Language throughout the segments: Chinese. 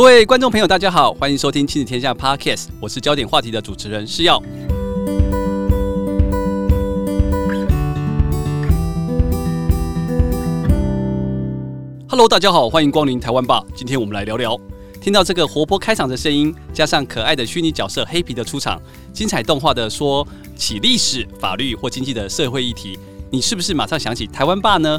各位观众朋友，大家好，欢迎收听亲子天下 Podcast，我是焦点话题的主持人施耀。Hello，大家好，欢迎光临台湾吧。今天我们来聊聊，听到这个活泼开场的声音，加上可爱的虚拟角色黑皮的出场，精彩动画的说起历史、法律或经济的社会议题，你是不是马上想起台湾吧呢？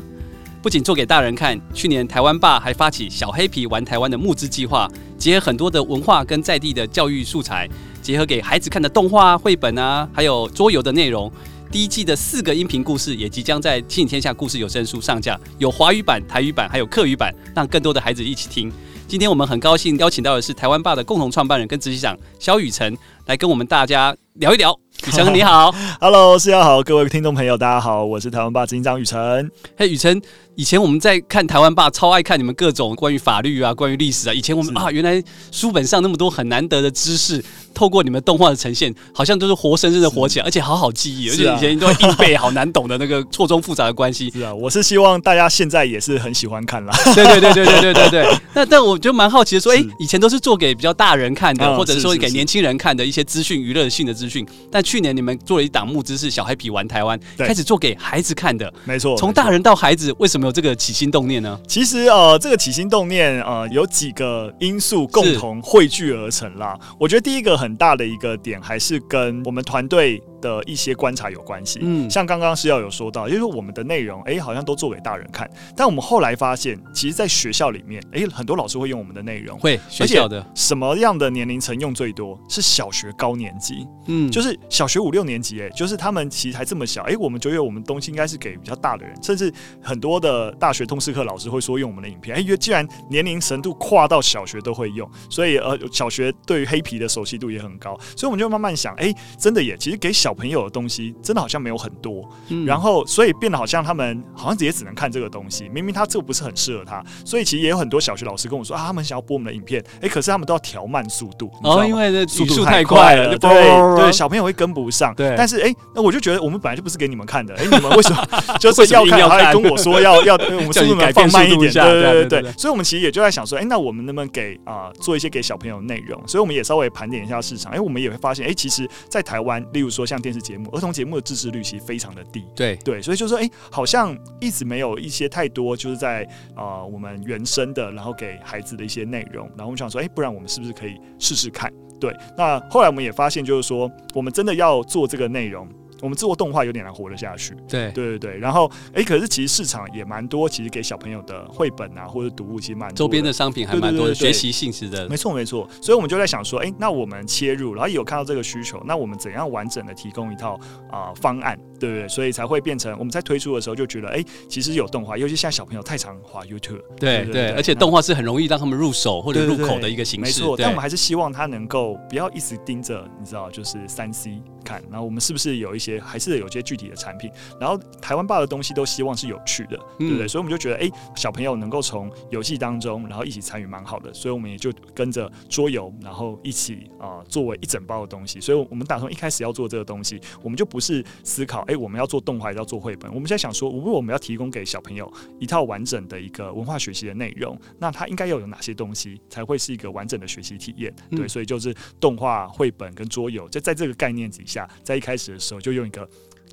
不仅做给大人看，去年台湾爸还发起小黑皮玩台湾的募资计划，结合很多的文化跟在地的教育素材，结合给孩子看的动画、绘本啊，还有桌游的内容。第一季的四个音频故事也即将在《亲子天下故事有声书》上架，有华语版、台语版，还有客语版，让更多的孩子一起听。今天我们很高兴邀请到的是台湾爸的共同创办人跟执行长萧宇辰，来跟我们大家聊一聊。宇辰你好，Hello，大家好，各位听众朋友，大家好，我是台湾爸执行长宇辰。嘿，宇辰。以前我们在看台湾爸，超爱看你们各种关于法律啊、关于历史啊。以前我们啊，原来书本上那么多很难得的知识，透过你们动画的呈现，好像都是活生生的活起来，而且好好记忆，而且以前都会硬背，好难懂的那个错综复杂的关系。是啊，我是希望大家现在也是很喜欢看啦。对对对对对对对对。那但我就蛮好奇的说，哎，以前都是做给比较大人看的，或者说给年轻人看的一些资讯、娱乐性的资讯。但去年你们做了一档募资，是小黑皮玩台湾，开始做给孩子看的。没错，从大人到孩子，为什么有这个起心动念呢？其实呃，这个起心动念呃，有几个因素共同汇聚而成啦。我觉得第一个很大的一个点，还是跟我们团队的一些观察有关系。嗯，像刚刚是要有说到，就是我们的内容，哎，好像都做给大人看。但我们后来发现，其实，在学校里面，哎，很多老师会用我们的内容，会学校的什么样的年龄层用最多？是小学高年级，嗯，就是小学五六年级，哎，就是他们其实还这么小，哎，我们觉得我们东西应该是给比较大的人，甚至很多的大学通识课老师会说用我们的影片，哎，因为既然年龄程度跨到小学都会用，所以呃，小学对于黑皮的熟悉度也很高，所以我们就慢慢想，哎，真的也，其实给小朋友的东西真的好像没有很多，嗯、然后所以变得好像他们好像也只能看这个东西，明明他这个不是很适合他，所以其实也有很多小学老师跟我说啊，他们想要播我们的影片，哎，可是他们都要调慢速度，哦，因为这速度太快了，对对，小朋友会跟不上，对，但是哎，那我就觉得我们本来就不是给你们看的，哎，你们为什么 就是要看，要还跟我说要要我们速度能放慢一点，对对对。对，所以我们其实也就在想说，哎，那我们能不能给啊、呃、做一些给小朋友的内容？所以我们也稍微盘点一下市场，哎，我们也会发现，哎，其实，在台湾，例如说像电视节目、儿童节目的支持率其实非常的低，对对，所以就说，哎，好像一直没有一些太多就是在啊、呃、我们原生的，然后给孩子的一些内容，然后我们想说，哎，不然我们是不是可以试试看？对，那后来我们也发现，就是说，我们真的要做这个内容。我们做动画有点难活得下去，对对对对。然后，哎，可是其实市场也蛮多，其实给小朋友的绘本啊或者读物其实蛮多，周边的商品还蛮多的，学习性质的。没错没错。所以我们就在想说，哎，那我们切入，然后有看到这个需求，那我们怎样完整的提供一套啊、呃、方案，对不对？所以才会变成我们在推出的时候就觉得，哎，其实有动画，尤其现在小朋友太常滑 YouTube，对对，而且动画是很容易让他们入手或者入口的一个形式。没错，但我们还是希望他能够不要一直盯着，你知道，就是三 C 看，然后我们是不是有一些还是有些。具体的产品，然后台湾爸的东西都希望是有趣的，对不对？所以我们就觉得，哎，小朋友能够从游戏当中，然后一起参与，蛮好的。所以我们也就跟着桌游，然后一起啊、呃，作为一整包的东西。所以我们打算一开始要做这个东西，我们就不是思考，哎，我们要做动画，要做绘本。我们现在想说，如果我们要提供给小朋友一套完整的一个文化学习的内容，那他应该要有哪些东西才会是一个完整的学习体验？对，所以就是动画、绘本跟桌游，就在这个概念底下，在一开始的时候就用一个。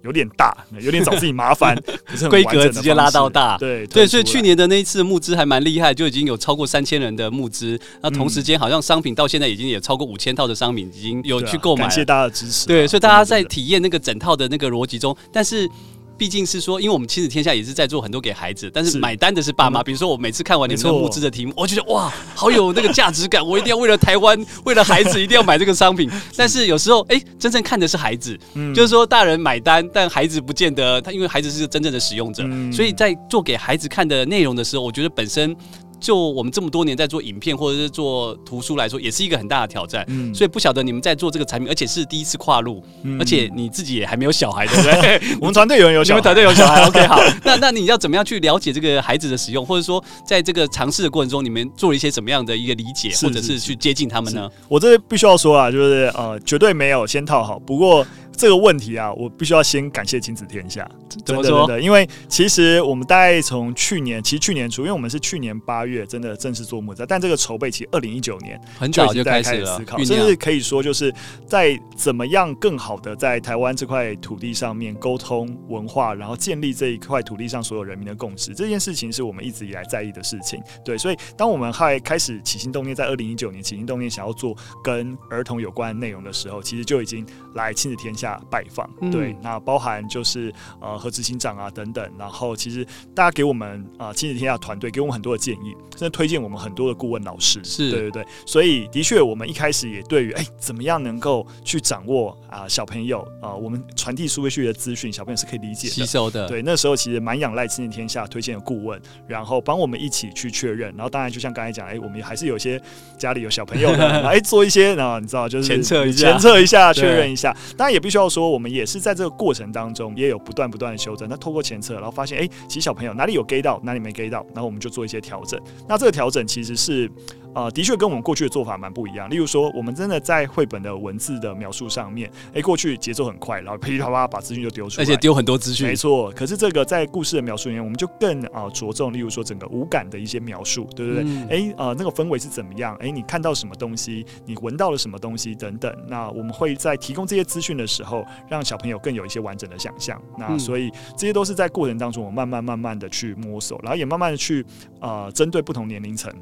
有点大，有点找自己麻烦，规格直接拉到大。对对，所以去年的那一次募资还蛮厉害，就已经有超过三千人的募资。那同时间好像商品到现在已经有超过五千套的商品已经有去购买。感谢大家的支持。对，所以大家在体验那个整套的那个逻辑中，但是。毕竟是说，因为我们亲子天下也是在做很多给孩子，但是买单的是爸妈。比如说，我每次看完你们的募资的题目，我觉得哇，好有那个价值感，我一定要为了台湾，为了孩子，一定要买这个商品。但是有时候，哎，真正看的是孩子，就是说大人买单，但孩子不见得他，因为孩子是真正的使用者，所以在做给孩子看的内容的时候，我觉得本身。就我们这么多年在做影片或者是做图书来说，也是一个很大的挑战。嗯，所以不晓得你们在做这个产品，而且是第一次跨入，嗯、而且你自己也还没有小孩，对不对？我们团队有人有小孩，你们团队有小孩，OK，好。那那你要怎么样去了解这个孩子的使用，或者说在这个尝试的过程中，你们做了一些什么样的一个理解，或者是去接近他们呢？我这必须要说啊，就是呃，绝对没有先套好。不过。这个问题啊，我必须要先感谢亲子天下。怎么说？真的，因为其实我们大概从去年，其实去年初，因为我们是去年八月真的正式做木栅，但这个筹备其实二零一九年很早就开始思考，甚至可以说就是在怎么样更好的在台湾这块土地上面沟通文化，然后建立这一块土地上所有人民的共识。这件事情是我们一直以来在意的事情。对，所以当我们还开始起心动念，在二零一九年起心动念想要做跟儿童有关的内容的时候，其实就已经来亲子天下拜访。嗯、对，那包含就是呃和执行长啊等等，然后其实大家给我们啊亲子天下团队给我们很多的建议，真的推荐我们很多的顾问老师。是，对对对。所以的确，我们一开始也对于哎怎么样能够去掌握啊小朋友啊我们传递数位学的资讯，小朋友是可以理解的吸收的。对，那时候其实蛮仰赖亲子天下推荐的顾问，然后帮我们一起去确认。然后当然就像刚才讲，哎，我们还是有些家里有小朋友的，哎做一些啊，你知道就是前测一下，前测一下确认一下。当然也必须要说，我们也是在这个过程当中也有不断不断的修正。那透过前测，然后发现，哎，其实小朋友哪里有 get 到，哪里没 get 到，然后我们就做一些调整。那这个调整其实是。啊、呃，的确跟我们过去的做法蛮不一样。例如说，我们真的在绘本的文字的描述上面，哎、欸，过去节奏很快，然后噼里啪啦把资讯就丢出来，而且丢很多资讯，没错。可是这个在故事的描述里面，我们就更啊着重，例如说整个五感的一些描述，对不对？哎、嗯，欸，呃，那个氛围是怎么样？哎、欸，你看到什么东西？你闻到了什么东西？等等。那我们会在提供这些资讯的时候，让小朋友更有一些完整的想象。那所以这些都是在过程当中，我慢慢慢慢的去摸索，然后也慢慢的去啊针对不同年龄层。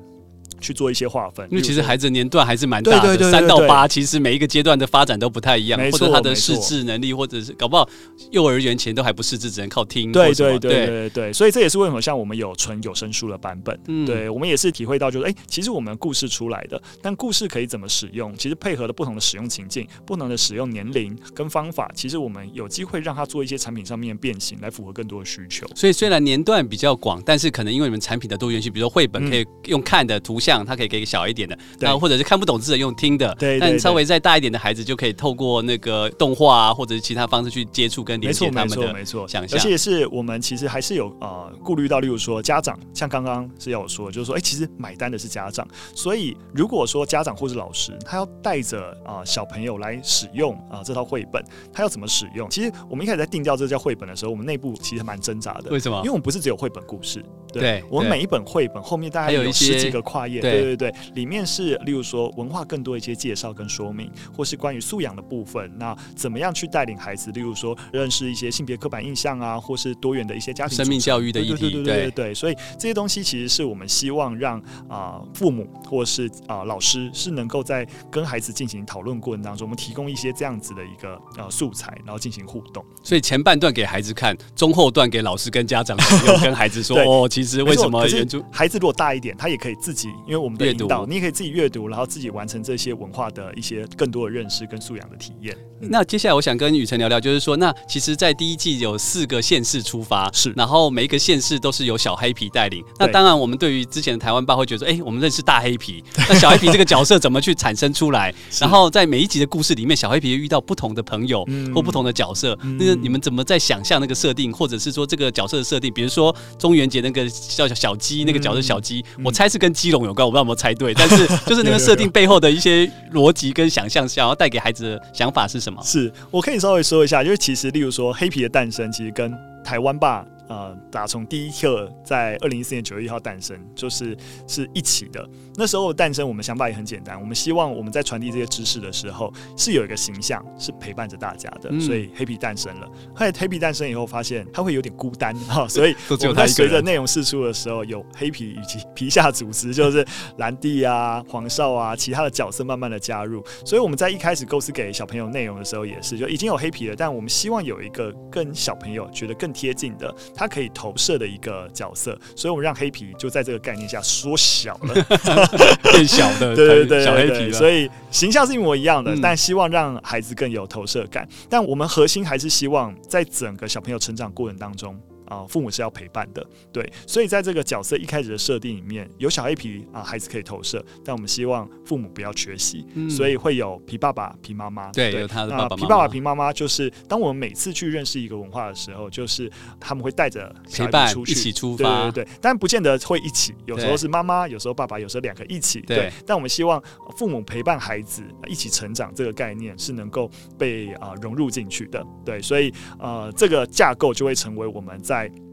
去做一些划分，因为其实孩子年段还是蛮大的，三到八，其实每一个阶段的发展都不太一样，或者他的识字能力，或者是搞不好幼儿园前都还不识字，只能靠听。对对对。对对，所以这也是为什么像我们有纯有声书的版本，对我们也是体会到，就是哎，其实我们故事出来的，但故事可以怎么使用，其实配合了不同的使用情境，不同的使用年龄跟方法，其实我们有机会让他做一些产品上面变形，来符合更多的需求。所以虽然年段比较广，但是可能因为你们产品的多元性，比如说绘本可以用看的图像，他可以给小一点的，然后或者是看不懂字的用听的，对，但稍微再大一点的孩子就可以透过那个动画啊，或者是其他方式去接触跟连接他们的，没错，想象。而且是我们其实还是有呃顾虑到，例如说家长，像刚刚是要我说，就是说，哎，其实买单的是家长，所以如果说家长或是老师，他要带着啊小朋友来使用啊这套绘本，他要怎么使用？其实我们一开始在定调这叫绘本的时候，我们内部其实蛮挣扎的。为什么？因为我们不是只有绘本故事，对，我们每一本绘本后面大概有十几个跨页，对对对。里面是，例如说文化更多一些介绍跟说明，或是关于素养的部分。那怎么样去带领孩子？例如说认识一些性别刻板印象啊，或是多元的一些家庭生命教育的议题。对对对对。所以这些东西其实是我们希望让啊、呃、父母或是啊、呃、老师是能够在跟孩子进行讨论过程当中，我们提供一些这样子的一个呃素材，然后进行互动。所以前半段给孩子看，中后段给老师跟家长用跟孩子说 哦，其实为什么原著孩子如果大一点，他也可以自己，因为我们的引导，你也可以自己阅读。然后自己完成这些文化的一些更多的认识跟素养的体验。嗯、那接下来我想跟雨辰聊聊，就是说，那其实，在第一季有四个县市出发，是，然后每一个县市都是由小黑皮带领。那当然，我们对于之前的台湾爸会觉得说，哎，我们认识大黑皮，那小黑皮这个角色怎么去产生出来？然后在每一集的故事里面，小黑皮遇到不同的朋友或不同的角色，嗯、那个你们怎么在想象那个设定，或者是说这个角色的设定？比如说中元节那个叫小鸡，那个角色小鸡，嗯、我猜是跟基隆有关，我不知道有没有猜对，但是 就是那个设定背后的。一些逻辑跟想象，想要带给孩子的想法是什么？是我可以稍微说一下，就是其实，例如说，黑皮的诞生，其实跟台湾吧。呃，打从第一刻在二零一四年九月一号诞生，就是是一起的。那时候诞生，我们想法也很简单，我们希望我们在传递这些知识的时候，是有一个形象是陪伴着大家的，嗯、所以黑皮诞生了。后来黑皮诞生以后，发现他会有点孤单哈，所以 我们在随着内容释出的时候，有黑皮以及皮下组织，就是蓝帝啊、黄少啊，其他的角色慢慢的加入。所以我们在一开始构思给小朋友内容的时候，也是就已经有黑皮了，但我们希望有一个跟小朋友觉得更贴近的。他可以投射的一个角色，所以我们让黑皮就在这个概念下缩小了，变小的，对对对，小黑皮。所以形象是一模一样的，嗯、但希望让孩子更有投射感。但我们核心还是希望在整个小朋友成长过程当中，啊、呃，父母是要陪伴的，对，所以在这个角色一开始的设定里面，有小黑皮啊，孩子可以投射，但我们希望父母不要缺席，嗯、所以会有皮爸爸、皮妈妈，对，他的爸爸。皮爸爸、皮妈妈就是当我们每次去认识一个文化的时候，就是他们会带着陪伴出去，一起出发，对对对，但不见得会一起，有时候是妈妈，有时候爸爸，有时候两个一起，对，对。但我们希望父母陪伴孩子一起成长，这个概念是能够被啊、呃、融入进去的，对，所以呃这个架构就会成为我们在。website.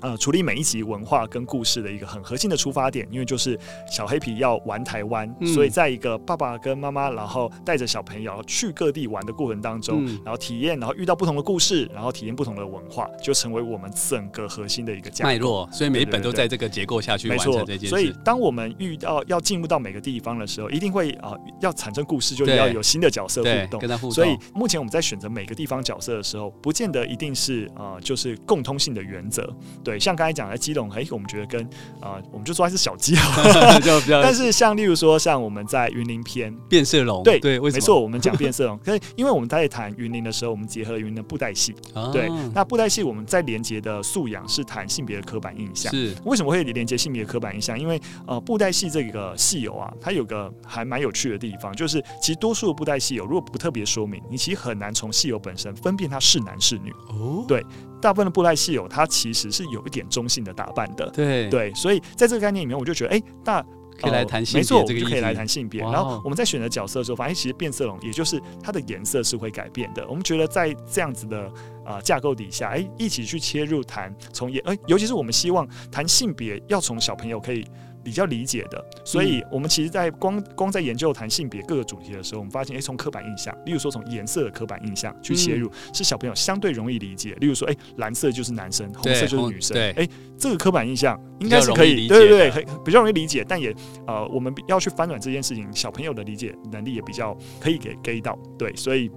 呃，处理每一集文化跟故事的一个很核心的出发点，因为就是小黑皮要玩台湾，嗯、所以在一个爸爸跟妈妈，然后带着小朋友去各地玩的过程当中，嗯、然后体验，然后遇到不同的故事，然后体验不同的文化，就成为我们整个核心的一个脉络。所以每一本都在这个结构下去完成这件事。所以当我们遇到要进入到每个地方的时候，一定会啊、呃、要产生故事，就要有新的角色互动，跟他互动。所以目前我们在选择每个地方角色的时候，不见得一定是啊、呃、就是共通性的原则。对，像刚才讲的基隆，哎，我们觉得跟啊、呃，我们就说它是小鸡 但是像例如说，像我们在云林篇变色龙，对对，没错，我们讲变色龙，可是因为我们在谈云林的时候，我们结合了云林的布袋戏，啊、对，那布袋戏我们在连接的素养是谈性别的刻板印象，是。为什么会连接性别的刻板印象？因为呃，布袋戏这个戏友啊，它有个还蛮有趣的地方，就是其实多数的布袋戏友如果不特别说明，你其实很难从戏友本身分辨他是男是女，哦，对。大部分的布袋戏友，他其实是有一点中性的打扮的，对对，所以在这个概念里面，我就觉得，哎、欸，大可以来谈性别，没错，我们就可以来谈性别。然后我们在选择角色的时候，发现其实变色龙，也就是它的颜色是会改变的。我们觉得在这样子的啊、呃、架构底下，哎、欸，一起去切入谈从颜，哎，尤其是我们希望谈性别，要从小朋友可以。比较理解的，所以我们其实，在光光在研究谈性别各个主题的时候，我们发现，哎，从刻板印象，例如说从颜色的刻板印象去切入，是小朋友相对容易理解。例如说，哎，蓝色就是男生，红色就是女生，哎，这个刻板印象应该是可以，对对对，比较容易理解。但也呃，我们要去翻转这件事情，小朋友的理解能力也比较可以给给到，对，所以。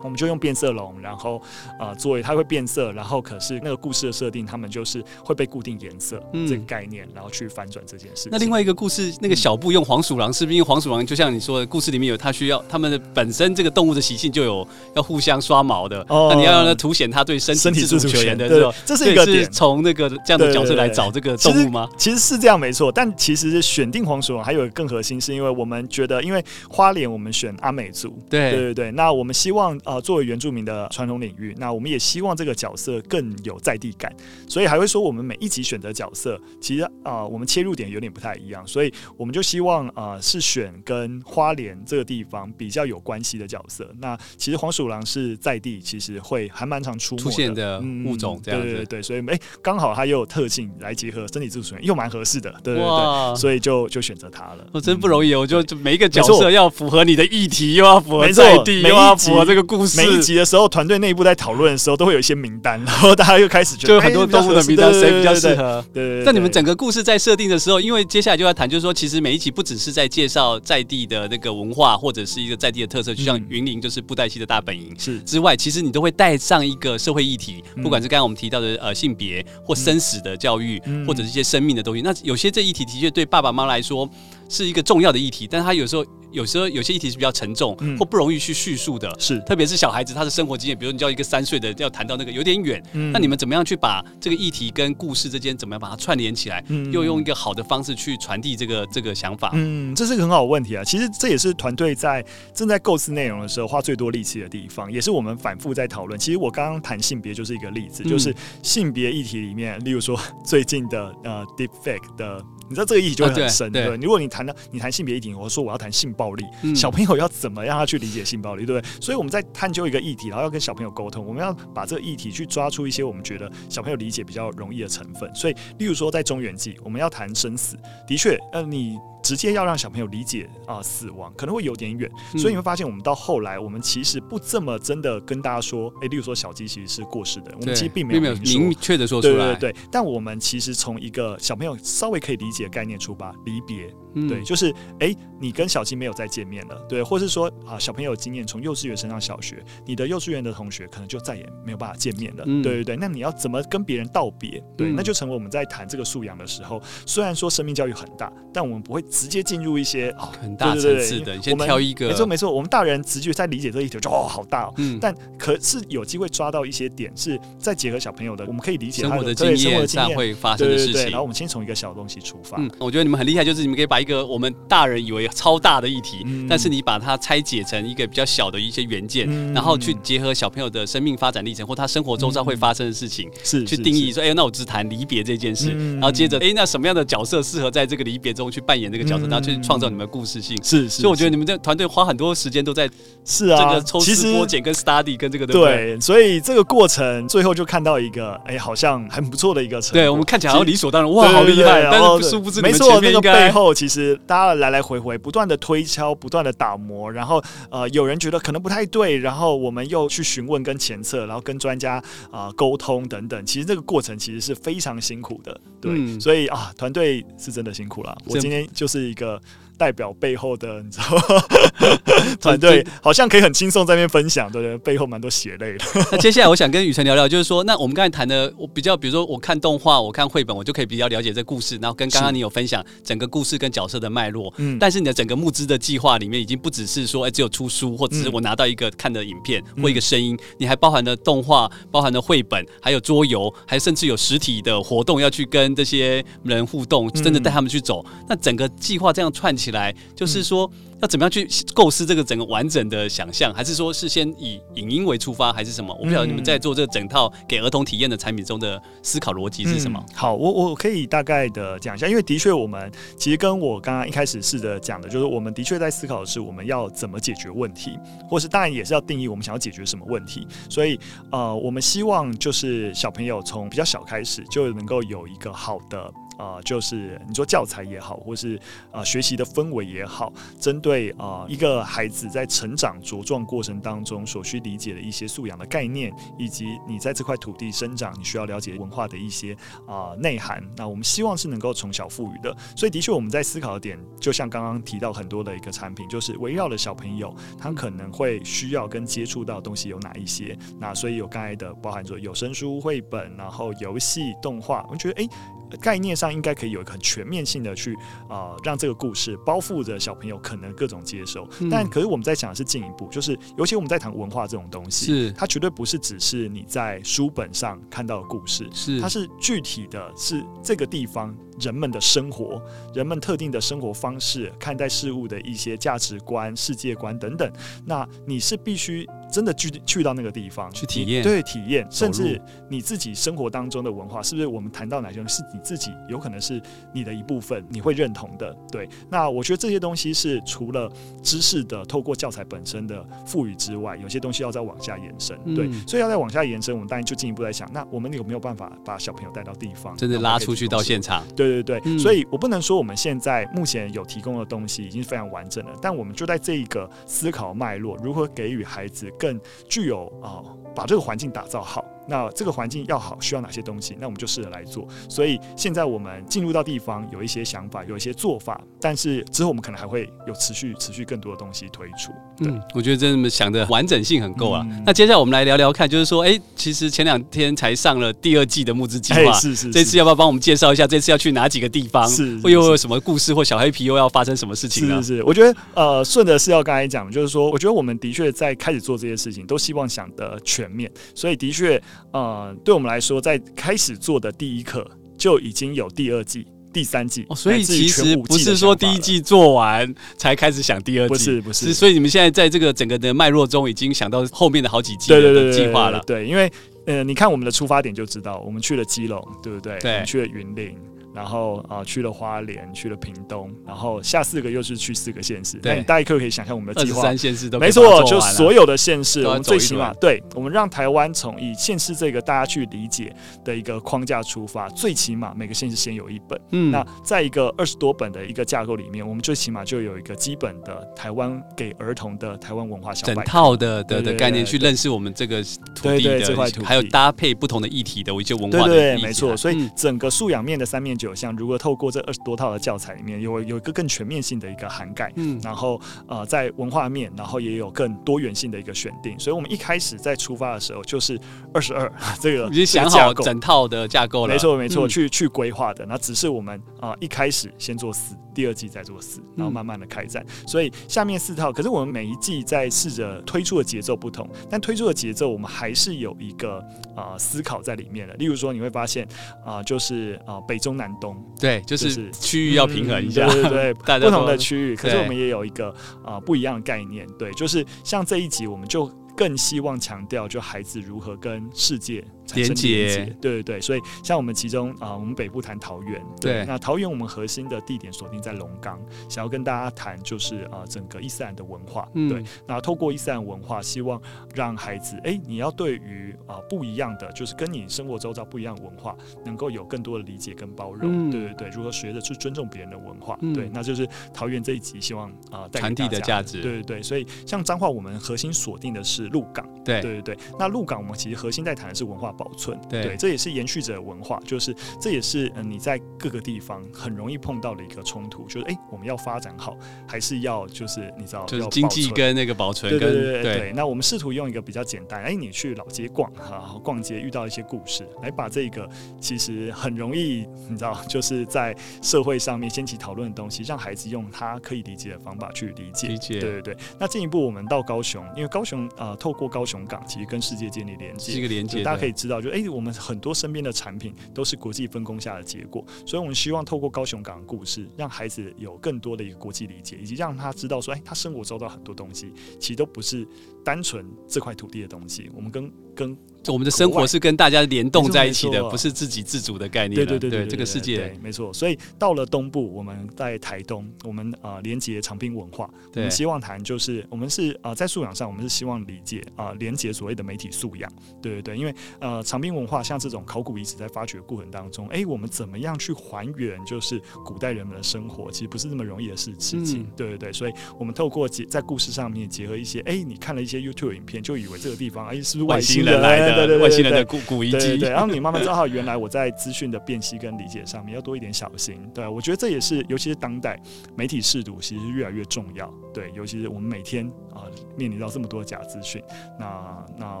我们就用变色龙，然后呃，作为它会变色，然后可是那个故事的设定，他们就是会被固定颜色、嗯、这个概念，然后去反转这件事。那另外一个故事，那个小布用黄鼠狼，是不是因为黄鼠狼就像你说的，故事里面有它需要它们的本身这个动物的习性就有要互相刷毛的，哦、那你要让它凸显它对身体自主权的，对吧？这是一个点。从那个这样的角色来找这个动物吗？其实，其实是这样没错，但其实选定黄鼠狼还有更核心，是因为我们觉得，因为花脸我们选阿美族，对对对对，那我们希望呃作为原住民的。传统领域，那我们也希望这个角色更有在地感，所以还会说我们每一集选择角色，其实啊、呃，我们切入点有点不太一样，所以我们就希望啊、呃，是选跟花莲这个地方比较有关系的角色。那其实黄鼠狼是在地，其实会还蛮常出出现的物种，这样子、嗯、对对对，所以哎，刚好它又有特性来结合身体自主权，又蛮合适的，对对对，所以就就选择它了。我真不容易，我就每一个角色要符合你的议题，又要符合在地，又要符合这个故事，每一集的时候。团队内部在讨论的时候，都会有一些名单，然后大家又开始觉得，就很多动物的名单，谁比较适合？对对。但你们整个故事在设定的时候，因为接下来就要谈，就是说，其实每一集不只是在介绍在地的那个文化，或者是一个在地的特色，就像云林就是布袋戏的大本营是之外，其实你都会带上一个社会议题，不管是刚刚我们提到的呃性别或生死的教育，或者是一些生命的东西。那有些这议题的确对爸爸妈妈来说是一个重要的议题，但是他有时候。有时候有些议题是比较沉重，或不容易去叙述的，是特别是小孩子他的生活经验，比如你叫一个三岁的要谈到那个有点远，那你们怎么样去把这个议题跟故事之间怎么样把它串联起来，嗯又用一个好的方式去传递这个这个想法？嗯，这是个很好的问题啊。其实这也是团队在正在构思内容的时候花最多力气的地方，也是我们反复在讨论。其实我刚刚谈性别就是一个例子，就是性别议题里面，例如说最近的呃 Deepfake 的。你知道这个议题就会很深，对。如果你谈到你谈性别议题，我说我要谈性暴力，嗯、小朋友要怎么让他去理解性暴力，对不对？所以我们在探究一个议题，然后要跟小朋友沟通，我们要把这个议题去抓出一些我们觉得小朋友理解比较容易的成分。所以，例如说在中原记，我们要谈生死，的确，呃，你。直接要让小朋友理解啊、呃，死亡可能会有点远，嗯、所以你会发现，我们到后来，我们其实不这么真的跟大家说，哎、欸，例如说小鸡其实是过世的，我们其实并没有明确的说出来，对对对。但我们其实从一个小朋友稍微可以理解的概念出发，离别。对，就是哎、欸，你跟小鸡没有再见面了，对，或是说啊，小朋友经验从幼稚园升上小学，你的幼稚园的同学可能就再也没有办法见面了，嗯、对对对。那你要怎么跟别人道别？对，嗯、那就成为我们在谈这个素养的时候，虽然说生命教育很大，但我们不会直接进入一些哦很大层次的，你先挑一个。没错没错，我们大人直觉在理解这一条就哦好大哦，嗯，但可是有机会抓到一些点，是再结合小朋友的，我们可以理解他的生活的经验。上会发生的事情。然后我们先从一个小东西出发。嗯，我觉得你们很厉害，就是你们可以把一个我们大人以为超大的议题，嗯、但是你把它拆解成一个比较小的一些元件，嗯、然后去结合小朋友的生命发展历程或他生活周遭会发生的事情，是、嗯、去定义说，哎、欸，那我只谈离别这件事，嗯、然后接着，哎、欸，那什么样的角色适合在这个离别中去扮演这个角色，嗯、然后去创造你们的故事性。是，是，所以我觉得你们这团队花很多时间都在是啊，这个抽丝剥茧跟 study 跟这个对，对，所以这个过程最后就看到一个，哎、欸，好像很不错的一个成果。对，我们看起来好像理所当然，哇，好厉害，但是殊不知，没错，那个背后其实大家来来回回不断的推敲，不断的打磨，然后呃，有人觉得可能不太对，然后我们又去询问跟前测，然后跟专家啊沟通等等。其实这个过程其实是非常辛苦的，对，嗯、所以啊，团队是真的辛苦了。我今天就就是一个。代表背后的，你知道吗？团队好像可以很轻松在那边分享，对不对？背后蛮多血泪的。那接下来我想跟雨辰聊聊，就是说，那我们刚才谈的，我比较，比如说我看动画，我看绘本，我就可以比较了解这故事。然后跟刚刚你有分享整个故事跟角色的脉络。嗯。但是你的整个募资的计划里面，已经不只是说，哎，只有出书，或者是我拿到一个看的影片或一个声音，你还包含了动画，包含了绘本，还有桌游，还甚至有实体的活动要去跟这些人互动，真的带他们去走。那整个计划这样串起来，就是说。要怎么样去构思这个整个完整的想象，还是说是先以影音为出发，还是什么？我不晓得你们在做这个整套给儿童体验的产品中的思考逻辑是什么？嗯、好，我我可以大概的讲一下，因为的确我们其实跟我刚刚一开始试着讲的，就是我们的确在思考的是我们要怎么解决问题，或是当然也是要定义我们想要解决什么问题。所以呃，我们希望就是小朋友从比较小开始就能够有一个好的。啊、就是你说教材也好，或是啊、学习的氛围也好，针对啊、一个孩子在成长茁壮过程当中所需理解的一些素养的概念，以及你在这块土地生长，你需要了解文化的一些啊、内涵。那我们希望是能够从小赋予的。所以的确我们在思考的点，就像刚刚提到很多的一个产品，就是围绕了小朋友，他可能会需要跟接触到的东西有哪一些。那所以有刚才的包含着有声书、绘本，然后游戏、动画，我觉得哎。概念上应该可以有一个很全面性的去啊、呃，让这个故事包覆着小朋友可能各种接受。嗯、但可是我们在讲的是进一步，就是尤其我们在谈文化这种东西，是它绝对不是只是你在书本上看到的故事，是它是具体的，是这个地方。人们的生活，人们特定的生活方式，看待事物的一些价值观、世界观等等，那你是必须真的去去到那个地方去体验，对体验，甚至你自己生活当中的文化，是不是我们谈到哪些是你自己有可能是你的一部分，你会认同的？对，那我觉得这些东西是除了知识的透过教材本身的赋予之外，有些东西要再往下延伸。对，嗯、所以要再往下延伸，我们当然就进一步在想，那我们有没有办法把小朋友带到地方，真的拉出去到现场？对。对对对，嗯、所以我不能说我们现在目前有提供的东西已经非常完整了，但我们就在这一个思考脉络，如何给予孩子更具有啊、呃，把这个环境打造好。那这个环境要好，需要哪些东西？那我们就试着来做。所以现在我们进入到地方，有一些想法，有一些做法，但是之后我们可能还会有持续、持续更多的东西推出。嗯，我觉得真的想的完整性很够啊。嗯、那接下来我们来聊聊看，就是说，哎、欸，其实前两天才上了第二季的募资计划，是是，是。这次要不要帮我们介绍一下？这次要去哪几个地方？是，会又有什么故事或小黑皮又要发生什么事情呢？是是是，我觉得呃，顺着是要刚才讲，就是说，我觉得我们的确在开始做这些事情，都希望想的全面，所以的确呃，对。我们来说，在开始做的第一课就已经有第二季、第三季，哦、所以其实不是说第一季做完才开始想第二季，不是不是。所以你们现在在这个整个的脉络中，已经想到后面的好几季的计划了。对，因为呃，你看我们的出发点就知道，我们去了基隆，对不对？对，我们去了云林。然后啊，去了花莲，去了屏东，然后下四个又是去四个县市。对，大家可以想象我们的计划，三县市都没错，就所有的县市，我们最起码对，我们让台湾从以县市这个大家去理解的一个框架出发，最起码每个县市先有一本。嗯，那在一个二十多本的一个架构里面，我们最起码就有一个基本的台湾给儿童的台湾文化小整套的的的概念去认识我们这个土地的这块土地，还有搭配不同的议题的一些文化的。对对，没错。所以整个素养面的三面九。九项，如何透过这二十多套的教材里面，有有一个更全面性的一个涵盖，嗯，然后呃，在文化面，然后也有更多元性的一个选定。所以，我们一开始在出发的时候，就是二十二 这个已经想好整套的架构了，没错没错，去去规划的。那只是我们啊、呃，一开始先做四，第二季在做四，然后慢慢的开展。所以下面四套，可是我们每一季在试着推出的节奏不同，但推出的节奏我们还是有一个啊、呃、思考在里面的。例如说，你会发现啊、呃，就是啊、呃、北中南东，对，就是区域要平衡一下，嗯、对对对，不同的区域。可是我们也有一个啊、呃、不一样的概念，对，就是像这一集我们就。更希望强调，就孩子如何跟世界连接，对对对。所以像我们其中啊、呃，我们北部谈桃园，对，对那桃园我们核心的地点锁定在龙岗，想要跟大家谈就是啊、呃，整个伊斯兰的文化，嗯、对。那透过伊斯兰文化，希望让孩子，哎、欸，你要对于啊、呃、不一样的，就是跟你生活周遭不一样的文化，能够有更多的理解跟包容，嗯、对对对。如何学着去尊重别人的文化，嗯、对，那就是桃园这一集希望啊传递的价值，对对对。所以像彰化，我们核心锁定的是。鹿港，对。对对，那鹿港我们其实核心在谈的是文化保存，对，对，这也是延续着文化，就是这也是嗯你在各个地方很容易碰到的一个冲突，就是哎、欸，我们要发展好，还是要就是你知道，就是经济跟那个保存，对对对对。那我们试图用一个比较简单，哎、欸，你去老街逛哈，逛街遇到一些故事，来把这个其实很容易你知道，就是在社会上面掀起讨论的东西，让孩子用他可以理解的方法去理解，理解，对对对。那进一步我们到高雄，因为高雄啊。呃透过高雄港，其实跟世界建立连接，是一个连接。大家可以知道，就哎、欸，我们很多身边的产品都是国际分工下的结果，所以我们希望透过高雄港的故事，让孩子有更多的一个国际理解，以及让他知道说，哎、欸，他生活中的很多东西，其实都不是单纯这块土地的东西。我们跟跟我们的生活是跟大家联动在一起的，不是自给自足的概念。对对对对，这个世界没错。所以到了东部，我们在台东，我们啊连接长滨文化，我们希望谈就是我们是啊在素养上，我们是希望理解啊连接所谓的媒体素养。对对对，因为呃长滨文化像这种考古遗址在发掘过程当中，哎，我们怎么样去还原就是古代人们的生活，其实不是那么容易的事事情。对对对，所以我们透过结在故事上面结合一些，哎，你看了一些 YouTube 影片，就以为这个地方哎是不是外星人来的？对对对，外星人的古古遗迹，对，然后你慢慢知道，原来我在资讯的辨析跟理解上面要多一点小心。对，我觉得这也是，尤其是当代媒体试读其实越来越重要。对，尤其是我们每天啊、呃、面临到这么多假资讯，那那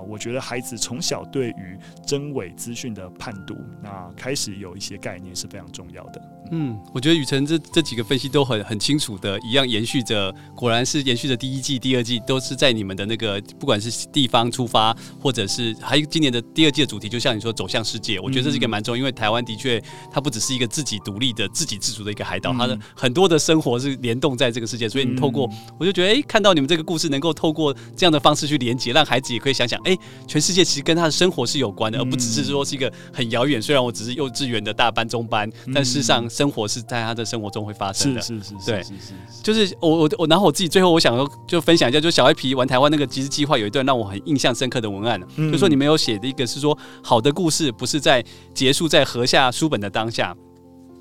我觉得孩子从小对于真伪资讯的判读，那开始有一些概念是非常重要的。嗯，我觉得雨辰这这几个分析都很很清楚的，一样延续着，果然是延续着第一季、第二季都是在你们的那个，不管是地方出发，或者是还有今年的第二季的主题，就像你说走向世界，我觉得这是一个蛮重要，因为台湾的确它不只是一个自己独立的、自给自足的一个海岛，它的很多的生活是联动在这个世界，所以你透过，我就觉得哎、欸，看到你们这个故事能够透过这样的方式去连接，让孩子也可以想想，哎、欸，全世界其实跟他的生活是有关的，而不只是说是一个很遥远。虽然我只是幼稚园的大班、中班，但事实上。生活是在他的生活中会发生的，是是是，对，就是我我我，然后我自己最后我想说就分享一下，就小黑皮玩台湾那个集资计划有一段让我很印象深刻的文案，嗯、就说你们有写的一个是说，好的故事不是在结束在合下书本的当下，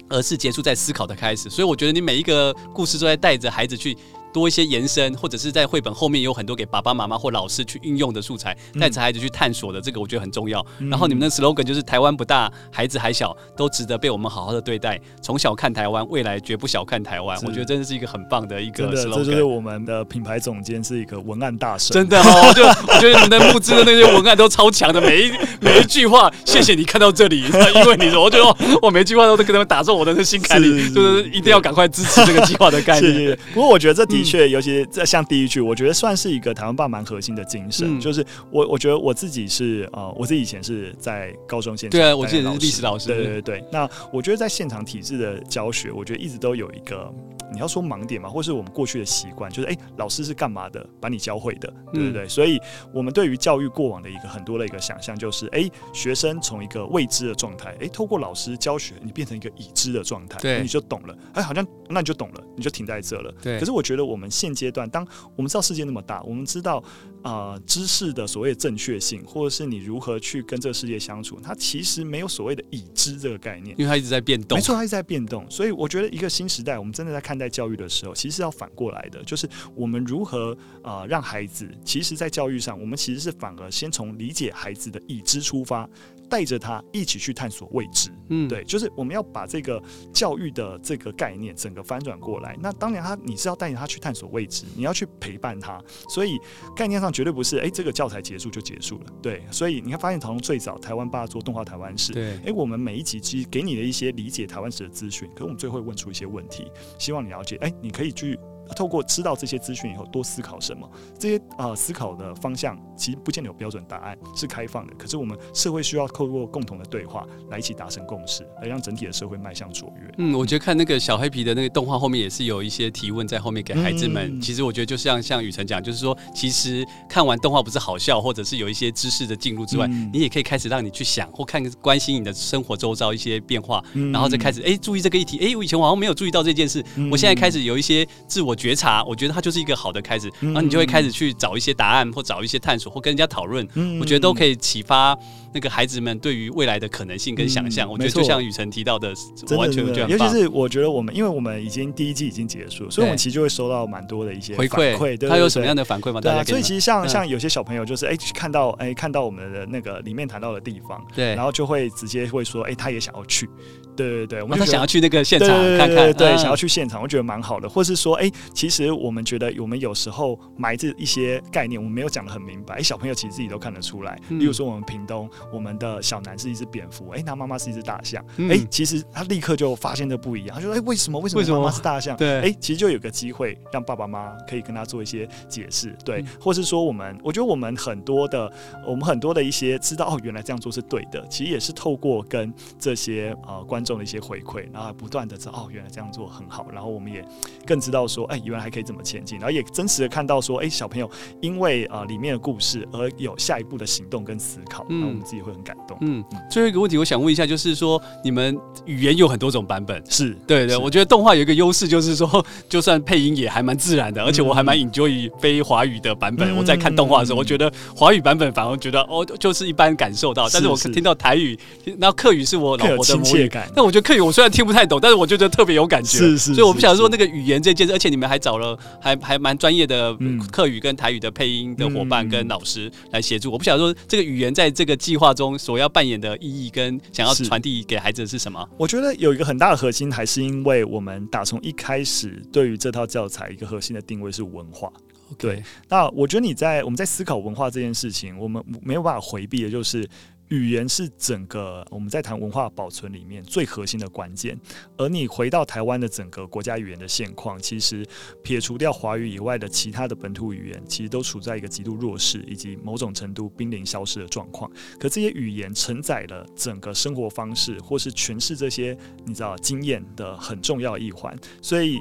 而是结束在思考的开始，所以我觉得你每一个故事都在带着孩子去。多一些延伸，或者是在绘本后面有很多给爸爸妈妈或老师去运用的素材，带着孩子去探索的，这个我觉得很重要。嗯、然后你们的 slogan 就是“台湾不大，孩子还小，都值得被我们好好的对待”。从小看台湾，未来绝不小看台湾。我觉得真的是一个很棒的一个 slogan。这就是我们的品牌总监是一个文案大神，真的哦。就我觉得你们的募资的那些文案都超强的，每一每一句话，谢谢你看到这里，因为你说，我觉得我每一句话都跟他们打中我的心坎里，就是一定要赶快支持这个计划的概念。不过我觉得这的确，尤其在像第一句，我觉得算是一个台湾爸蛮核心的精神，嗯、就是我我觉得我自己是呃，我自己以前是在高中现场，对啊，我自己是历史老师，对对对，对。那我觉得在现场体制的教学，我觉得一直都有一个你要说盲点嘛，或是我们过去的习惯，就是哎、欸，老师是干嘛的，把你教会的，对不对，嗯、所以我们对于教育过往的一个很多的一个想象，就是哎、欸，学生从一个未知的状态，哎、欸，透过老师教学，你变成一个已知的状态，对，你就懂了，哎、欸，好像那你就懂了，你就停在这了，对。可是我觉得我们现阶段。当我们知道世界那么大，我们知道啊、呃，知识的所谓的正确性，或者是你如何去跟这个世界相处，它其实没有所谓的已知这个概念，因为它一直在变动。没错，它一直在变动。所以我觉得一个新时代，我们真的在看待教育的时候，其实是要反过来的，就是我们如何啊、呃，让孩子，其实，在教育上，我们其实是反而先从理解孩子的已知出发。带着他一起去探索未知。嗯，对，就是我们要把这个教育的这个概念整个翻转过来。那当然，他你是要带着他去探索未知，你要去陪伴他。所以概念上绝对不是，哎，这个教材结束就结束了。对，所以你看，发现从最早台湾爸做动画台湾史，对，哎，我们每一集其实给你的一些理解台湾史的资讯，可是我们最后会问出一些问题，希望你了解，哎，你可以去。透过知道这些资讯以后，多思考什么？这些啊、呃、思考的方向其实不见得有标准答案，是开放的。可是我们社会需要透过共同的对话来一起达成共识，来让整体的社会迈向卓越。嗯，我觉得看那个小黑皮的那个动画后面也是有一些提问在后面给孩子们。嗯、其实我觉得就像像雨辰讲，就是说其实看完动画不是好笑，或者是有一些知识的进入之外，嗯、你也可以开始让你去想或看关心你的生活周遭一些变化，嗯、然后再开始哎、欸、注意这个议题。哎、欸，我以前我好像没有注意到这件事，嗯、我现在开始有一些自我觉察。我觉得。它就是一个好的开始，然后你就会开始去找一些答案，或找一些探索，或跟人家讨论。嗯，我觉得都可以启发那个孩子们对于未来的可能性跟想象。我觉得就像雨辰提到的，完全觉得，尤其是我觉得我们，因为我们已经第一季已经结束，所以我们其实就会收到蛮多的一些回馈。对他有什么样的反馈吗？对啊，所以其实像像有些小朋友就是哎，看到哎看到我们的那个里面谈到的地方，对，然后就会直接会说，哎，他也想要去。对对对，我们想要去那个现场看看，对，想要去现场，我觉得蛮好的。或是说，哎，其实我们觉得我们有时候埋着一些概念，我们没有讲的很明白，哎，小朋友其实自己都看得出来。例如说，我们屏东，我们的小南是一只蝙蝠，哎，他妈妈是一只大象，哎，其实他立刻就发现这不一样，他说，哎，为什么？为什么妈妈是大象？对，哎，其实就有个机会让爸爸妈妈可以跟他做一些解释，对，或是说我们，我觉得我们很多的，我们很多的一些知道，哦，原来这样做是对的，其实也是透过跟这些呃观众的一些回馈。然后不断的知道哦，原来这样做很好。然后我们也更知道说，哎，原来还可以怎么前进。然后也真实的看到说，哎，小朋友因为啊、呃、里面的故事而有下一步的行动跟思考，嗯，自己会很感动。嗯，最后一个问题，我想问一下，就是说你们语言有很多种版本，是对对。我觉得动画有一个优势，就是说 就算配音也还蛮自然的，而且我还蛮 enjoy 非华语的版本。我在看动画的时候，我觉得华语版本反而觉得哦，就是一般感受到。但是我听到台语，然后客语是我老婆的母语，但我觉得客语我虽然。听不太懂，但是我就觉得特别有感觉，是是，是，所以我不想说那个语言这件事，而且你们还找了还还蛮专业的客语跟台语的配音的伙伴跟老师来协助。我不想说这个语言在这个计划中所要扮演的意义跟想要传递给孩子的是什么？我觉得有一个很大的核心，还是因为我们打从一开始对于这套教材一个核心的定位是文化。对，那我觉得你在我们在思考文化这件事情，我们没有办法回避的就是。语言是整个我们在谈文化保存里面最核心的关键，而你回到台湾的整个国家语言的现况，其实撇除掉华语以外的其他的本土语言，其实都处在一个极度弱势以及某种程度濒临消失的状况。可这些语言承载了整个生活方式，或是诠释这些你知道经验的很重要一环。所以，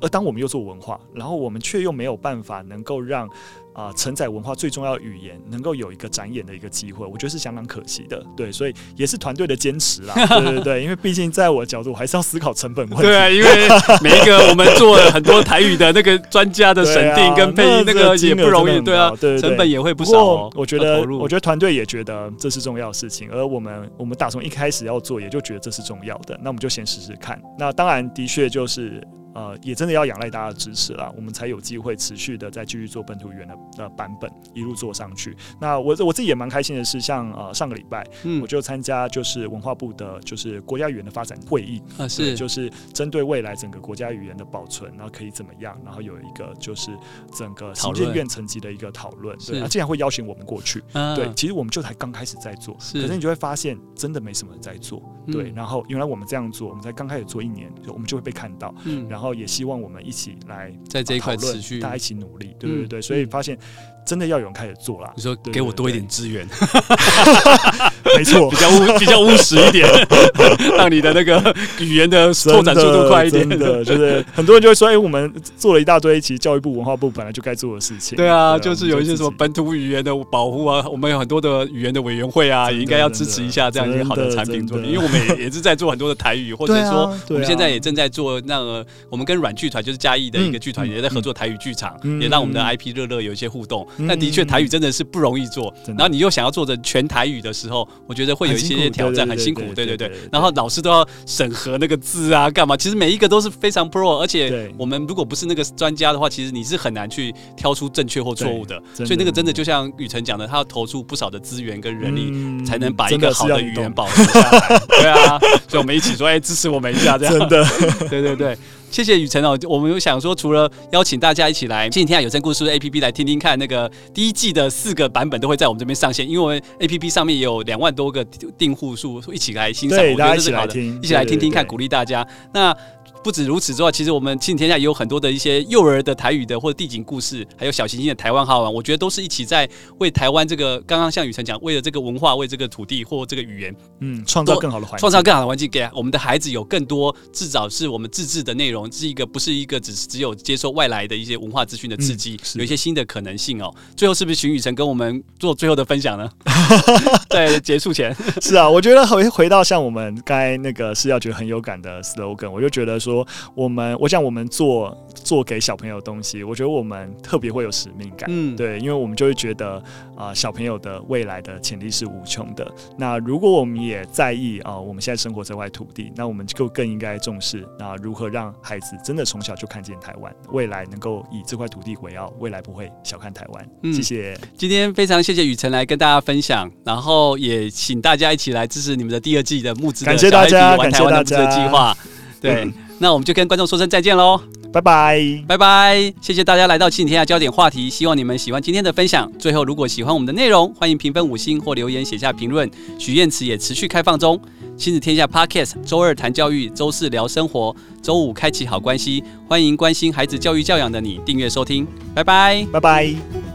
而当我们又做文化，然后我们却又没有办法能够让。啊，承载文化最重要的语言能够有一个展演的一个机会，我觉得是相当可惜的。对，所以也是团队的坚持啦。对对对，因为毕竟在我的角度，我还是要思考成本问题。对啊，因为每一个我们做了很多台语的那个专家的审定跟配音，那个也不容易。对啊，对，成本也会不少哦。我觉得，我觉得团队也觉得这是重要的事情，而我们我们打从一开始要做，也就觉得这是重要的。那我们就先试试看。那当然，的确就是。呃，也真的要仰赖大家的支持啦，我们才有机会持续的再继续做本土语言的呃版本，一路做上去。那我我自己也蛮开心的是，像呃上个礼拜，嗯，我就参加就是文化部的，就是国家语言的发展会议啊，是就是针对未来整个国家语言的保存，然后可以怎么样，然后有一个就是整个行政院层级的一个讨论，对，他竟然会邀请我们过去，对，其实我们就才刚开始在做，可是你就会发现真的没什么人在做，对，然后原来我们这样做，我们才刚开始做一年，我们就会被看到，嗯，然后。然后也希望我们一起来在这一块持续，大家一起努力，对对对，所以发现。真的要有人开始做了。你说给我多一点资源，没错，比较务比较务实一点，让你的那个语言的拓展速度快一点。真的，就是很多人就会说：“哎，我们做了一大堆，其实教育部、文化部本来就该做的事情。”对啊，就是有一些什么本土语言的保护啊，我们有很多的语言的委员会啊，也应该要支持一下这样一个好的产品作品。因为我们也也是在做很多的台语，或者说我们现在也正在做那个，我们跟软剧团就是嘉义的一个剧团也在合作台语剧场，也让我们的 IP 热热有一些互动。但的确台语真的是不容易做。然后你又想要做成全台语的时候，我觉得会有一些些挑战，很辛苦。对对对。然后老师都要审核那个字啊，干嘛？其实每一个都是非常 pro，而且我们如果不是那个专家的话，其实你是很难去挑出正确或错误的。所以那个真的就像雨辰讲的，他要投出不少的资源跟人力，才能把一个好的语言保持下来。对啊，所以我们一起说，哎，支持我们一下，这样。真的，对 对对。谢谢雨辰哦，我们有想说，除了邀请大家一起来《亲子天下有声故事》APP 来听听看，那个第一季的四个版本都会在我们这边上线，因为我们 APP 上面也有两万多个订户数，一起来欣赏，我觉得这是好的，一起来听听看，鼓励大家。那。不止如此之外，其实我们亲子天下也有很多的一些幼儿的台语的或者地景故事，还有小行星的台湾好玩，我觉得都是一起在为台湾这个刚刚像雨辰讲，为了这个文化，为这个土地或这个语言，嗯，创造更好的环境，创造更好的环境，给我们的孩子有更多至少是我们自制的内容，是一个不是一个只是只有接受外来的一些文化资讯的刺激，嗯、有一些新的可能性哦。最后是不是请雨辰跟我们做最后的分享呢？在结束前，是啊，我觉得回回到像我们刚才那个是要觉得很有感的 slogan，我就觉得说。说我们，我想我们做做给小朋友的东西，我觉得我们特别会有使命感，嗯，对，因为我们就会觉得啊、呃，小朋友的未来的潜力是无穷的。那如果我们也在意啊、呃，我们现在生活这块土地，那我们就更应该重视啊，如何让孩子真的从小就看见台湾，未来能够以这块土地为傲，未来不会小看台湾。嗯，谢谢，今天非常谢谢雨辰来跟大家分享，然后也请大家一起来支持你们的第二季的募资，感谢大家，感谢大家的计划，对。嗯那我们就跟观众说声再见喽，拜拜，拜拜，谢谢大家来到亲子天下焦点话题，希望你们喜欢今天的分享。最后，如果喜欢我们的内容，欢迎评分五星或留言写下评论。许愿池也持续开放中。亲子天下 Podcast，周二谈教育，周四聊生活，周五开启好关系。欢迎关心孩子教育教养的你订阅收听，拜拜，拜拜。